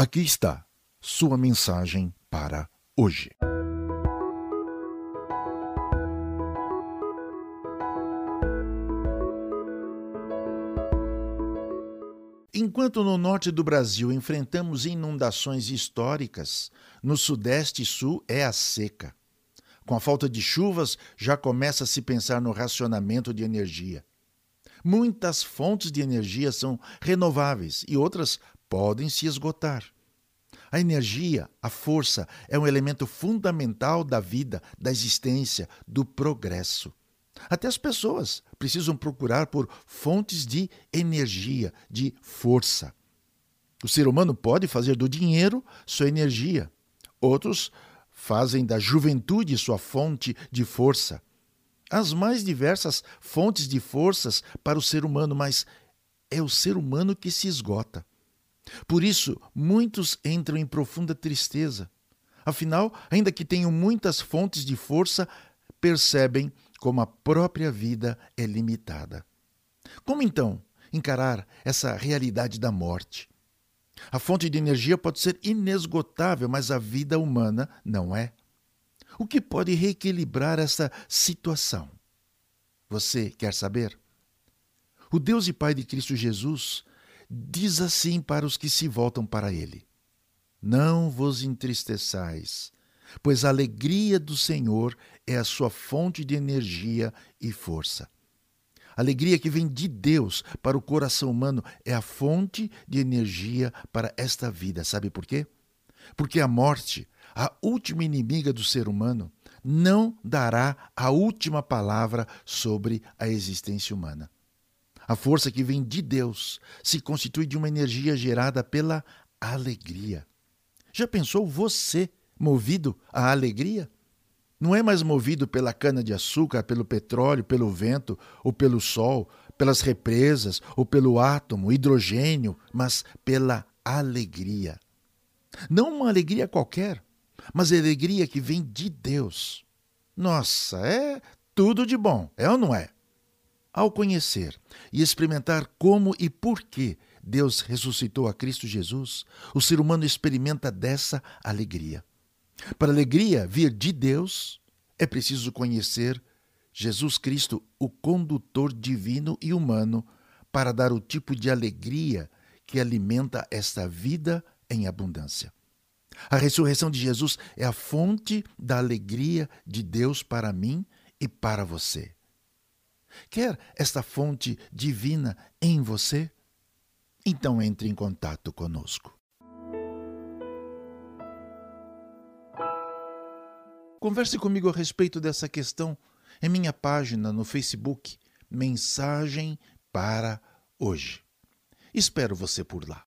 Aqui está sua mensagem para hoje. Enquanto no norte do Brasil enfrentamos inundações históricas, no sudeste e sul é a seca. Com a falta de chuvas, já começa a se pensar no racionamento de energia. Muitas fontes de energia são renováveis e outras podem se esgotar. A energia, a força, é um elemento fundamental da vida, da existência, do progresso. Até as pessoas precisam procurar por fontes de energia, de força. O ser humano pode fazer do dinheiro sua energia. Outros fazem da juventude sua fonte de força. As mais diversas fontes de forças para o ser humano, mas é o ser humano que se esgota. Por isso, muitos entram em profunda tristeza. Afinal, ainda que tenham muitas fontes de força, percebem como a própria vida é limitada. Como então encarar essa realidade da morte? A fonte de energia pode ser inesgotável, mas a vida humana não é. O que pode reequilibrar essa situação? Você quer saber? O Deus e Pai de Cristo Jesus diz assim para os que se voltam para Ele: Não vos entristeçais, pois a alegria do Senhor é a sua fonte de energia e força. A alegria que vem de Deus para o coração humano é a fonte de energia para esta vida. Sabe por quê? Porque a morte, a última inimiga do ser humano, não dará a última palavra sobre a existência humana. A força que vem de Deus se constitui de uma energia gerada pela alegria. Já pensou você movido à alegria? Não é mais movido pela cana-de-açúcar, pelo petróleo, pelo vento ou pelo sol, pelas represas ou pelo átomo, hidrogênio, mas pela alegria. Não uma alegria qualquer, mas alegria que vem de Deus. Nossa, é tudo de bom, é ou não é? Ao conhecer e experimentar como e por que Deus ressuscitou a Cristo Jesus, o ser humano experimenta dessa alegria. Para a alegria vir de Deus, é preciso conhecer Jesus Cristo, o condutor divino e humano, para dar o tipo de alegria que alimenta esta vida em abundância. A ressurreição de Jesus é a fonte da alegria de Deus para mim e para você. Quer esta fonte divina em você? Então entre em contato conosco. Converse comigo a respeito dessa questão em minha página no Facebook, Mensagem para Hoje. Espero você por lá.